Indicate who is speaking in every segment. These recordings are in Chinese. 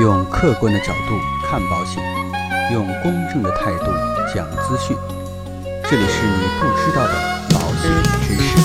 Speaker 1: 用客观的角度看保险，用公正的态度讲资讯。这里是你不知道的保险知识。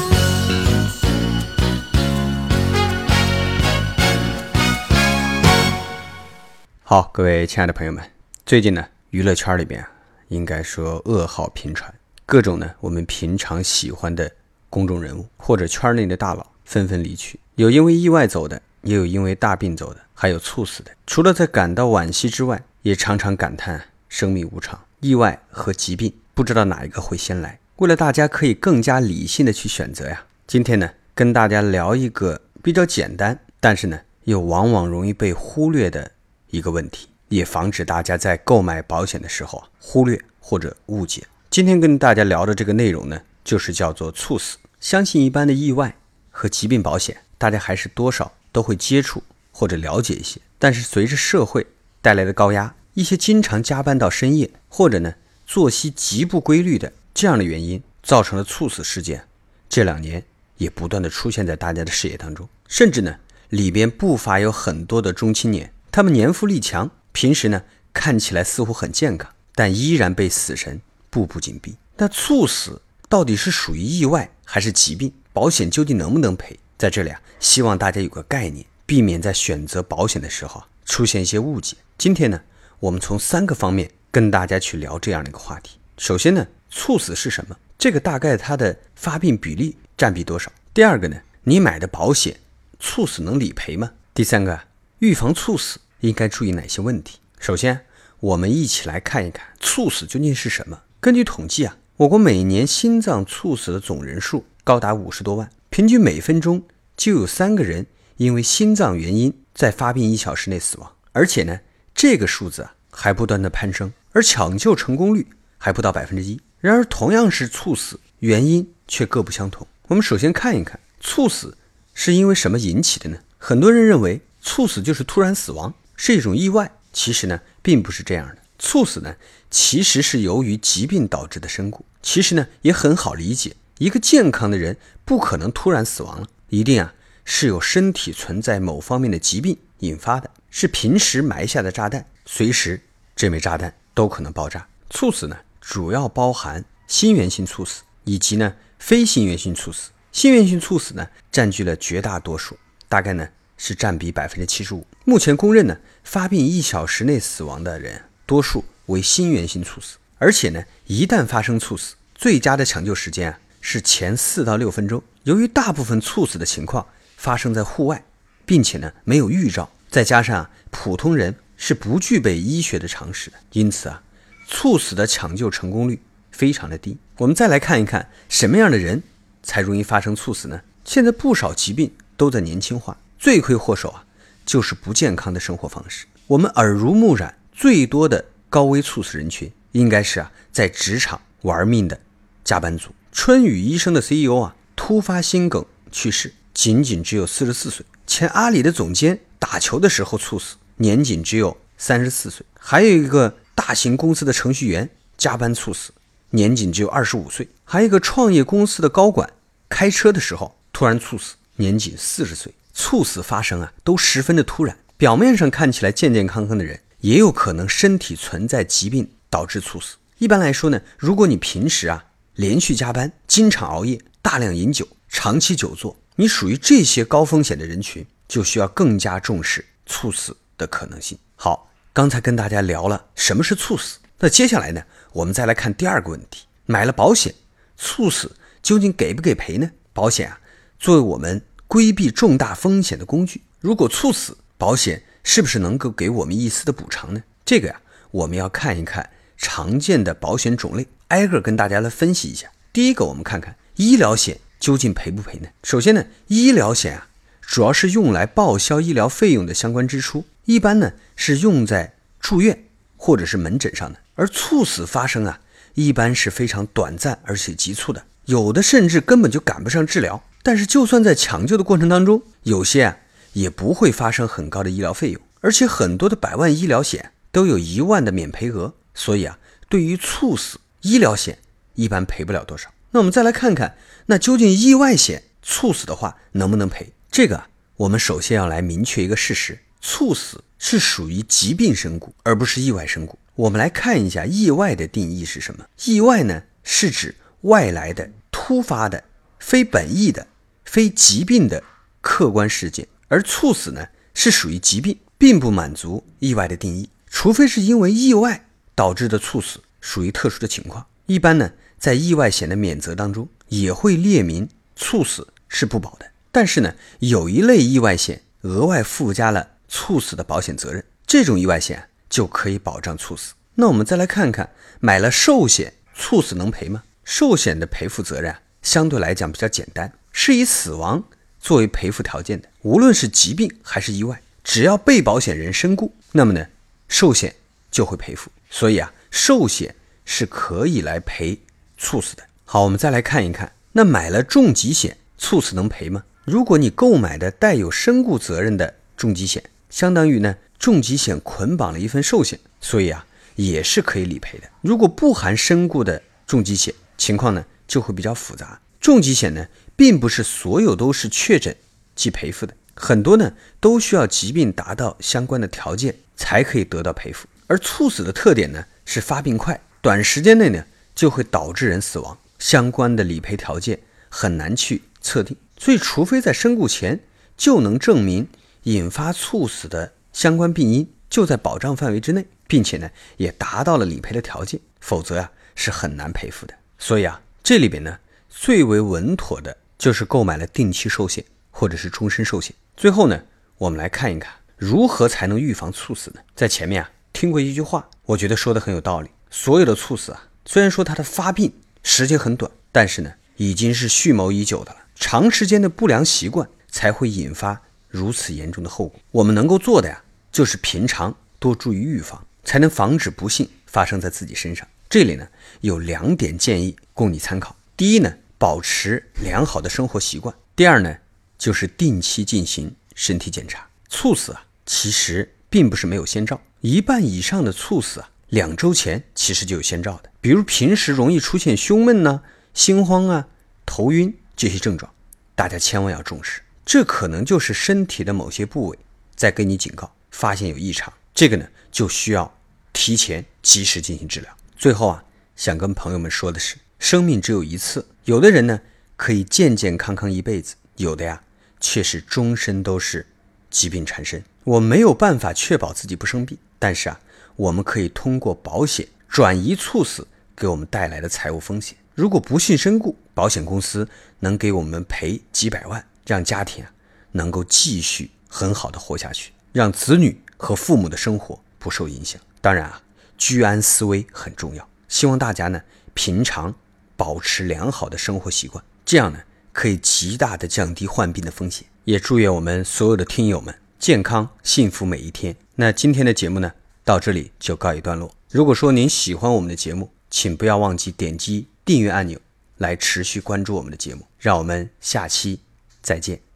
Speaker 1: 好，各位亲爱的朋友们，最近呢，娱乐圈里边啊，应该说噩耗频传，各种呢我们平常喜欢的公众人物或者圈内的大佬纷纷离去，有因为意外走的，也有因为大病走的，还有猝死的。除了在感到惋惜之外，也常常感叹生命无常，意外和疾病不知道哪一个会先来。为了大家可以更加理性的去选择呀，今天呢跟大家聊一个比较简单，但是呢又往往容易被忽略的一个问题，也防止大家在购买保险的时候啊忽略或者误解。今天跟大家聊的这个内容呢，就是叫做猝死。相信一般的意外和疾病保险，大家还是多少都会接触或者了解一些。但是随着社会带来的高压，一些经常加班到深夜，或者呢作息极不规律的这样的原因，造成了猝死事件。这两年也不断的出现在大家的视野当中，甚至呢里边不乏有很多的中青年，他们年富力强，平时呢看起来似乎很健康，但依然被死神步步紧逼。那猝死到底是属于意外还是疾病？保险究竟能不能赔？在这里啊，希望大家有个概念，避免在选择保险的时候出现一些误解。今天呢，我们从三个方面跟大家去聊这样的一个话题。首先呢，猝死是什么？这个大概它的发病比例占比多少？第二个呢，你买的保险，猝死能理赔吗？第三个，预防猝死应该注意哪些问题？首先，我们一起来看一看猝死究竟是什么。根据统计啊，我国每年心脏猝死的总人数高达五十多万，平均每分钟就有三个人因为心脏原因在发病一小时内死亡，而且呢，这个数字啊还不断的攀升，而抢救成功率还不到百分之一。然而，同样是猝死，原因却各不相同。我们首先看一看猝死是因为什么引起的呢？很多人认为猝死就是突然死亡，是一种意外。其实呢，并不是这样的。猝死呢，其实是由于疾病导致的身故。其实呢，也很好理解，一个健康的人不可能突然死亡了，一定啊是有身体存在某方面的疾病引发的，是平时埋下的炸弹，随时这枚炸弹都可能爆炸。猝死呢，主要包含心源性猝死以及呢非心源性猝死。心源性猝死呢，占据了绝大多数，大概呢是占比百分之七十五。目前公认呢，发病一小时内死亡的人，多数为心源性猝死。而且呢，一旦发生猝死，最佳的抢救时间啊是前四到六分钟。由于大部分猝死的情况发生在户外，并且呢没有预兆，再加上普通人是不具备医学的常识的，因此啊猝死的抢救成功率非常的低。我们再来看一看什么样的人才容易发生猝死呢？现在不少疾病都在年轻化，罪魁祸首啊就是不健康的生活方式。我们耳濡目染最多的高危猝死人群，应该是啊在职场玩命的加班族。春雨医生的 CEO 啊突发心梗去世，仅仅只有四十四岁。前阿里的总监打球的时候猝死，年仅只有三十四岁。还有一个大型公司的程序员加班猝死，年仅只有二十五岁。还有一个创业公司的高管开车的时候突然猝死，年仅四十岁。猝死发生啊，都十分的突然。表面上看起来健健康康的人，也有可能身体存在疾病导致猝死。一般来说呢，如果你平时啊连续加班、经常熬夜、大量饮酒、长期久坐，你属于这些高风险的人群，就需要更加重视猝死的可能性。好，刚才跟大家聊了什么是猝死，那接下来呢，我们再来看第二个问题：买了保险，猝死究竟给不给赔呢？保险啊，作为我们规避重大风险的工具，如果猝死，保险是不是能够给我们一丝的补偿呢？这个呀，我们要看一看常见的保险种类，挨个跟大家来分析一下。第一个，我们看看医疗险究竟赔不赔呢？首先呢，医疗险啊，主要是用来报销医疗费用的相关支出，一般呢是用在住院或者是门诊上的。而猝死发生啊，一般是非常短暂而且急促的，有的甚至根本就赶不上治疗。但是就算在抢救的过程当中，有些啊也不会发生很高的医疗费用，而且很多的百万医疗险都有一万的免赔额，所以啊，对于猝死，医疗险一般赔不了多少。那我们再来看看，那究竟意外险猝死的话能不能赔？这个，我们首先要来明确一个事实：猝死是属于疾病身故，而不是意外身故。我们来看一下意外的定义是什么？意外呢，是指外来的、突发的、非本意的、非疾病的客观事件，而猝死呢，是属于疾病，并不满足意外的定义。除非是因为意外导致的猝死，属于特殊的情况。一般呢，在意外险的免责当中也会列明猝死是不保的。但是呢，有一类意外险额外附加了猝死的保险责任，这种意外险。就可以保障猝死。那我们再来看看，买了寿险，猝死能赔吗？寿险的赔付责任啊，相对来讲比较简单，是以死亡作为赔付条件的。无论是疾病还是意外，只要被保险人身故，那么呢，寿险就会赔付。所以啊，寿险是可以来赔猝死的。好，我们再来看一看，那买了重疾险，猝死能赔吗？如果你购买的带有身故责任的重疾险，相当于呢？重疾险捆绑了一份寿险，所以啊也是可以理赔的。如果不含身故的重疾险，情况呢就会比较复杂。重疾险呢并不是所有都是确诊即赔付的，很多呢都需要疾病达到相关的条件才可以得到赔付。而猝死的特点呢是发病快，短时间内呢就会导致人死亡，相关的理赔条件很难去测定。所以，除非在身故前就能证明引发猝死的。相关病因就在保障范围之内，并且呢也达到了理赔的条件，否则呀是很难赔付的。所以啊这里边呢最为稳妥的就是购买了定期寿险或者是终身寿险。最后呢我们来看一看如何才能预防猝死呢？在前面啊听过一句话，我觉得说的很有道理。所有的猝死啊虽然说它的发病时间很短，但是呢已经是蓄谋已久的了。长时间的不良习惯才会引发。如此严重的后果，我们能够做的呀，就是平常多注意预防，才能防止不幸发生在自己身上。这里呢有两点建议供你参考：第一呢，保持良好的生活习惯；第二呢，就是定期进行身体检查。猝死啊，其实并不是没有先兆，一半以上的猝死啊，两周前其实就有先兆的。比如平时容易出现胸闷呢、心慌啊、头晕这些症状，大家千万要重视。这可能就是身体的某些部位在跟你警告，发现有异常，这个呢就需要提前及时进行治疗。最后啊，想跟朋友们说的是，生命只有一次，有的人呢可以健健康康一辈子，有的呀却是终身都是疾病缠身。我没有办法确保自己不生病，但是啊，我们可以通过保险转移猝死给我们带来的财务风险。如果不幸身故，保险公司能给我们赔几百万。让家庭啊能够继续很好的活下去，让子女和父母的生活不受影响。当然啊，居安思危很重要。希望大家呢平常保持良好的生活习惯，这样呢可以极大的降低患病的风险。也祝愿我们所有的听友们健康幸福每一天。那今天的节目呢到这里就告一段落。如果说您喜欢我们的节目，请不要忘记点击订阅按钮来持续关注我们的节目。让我们下期。再见。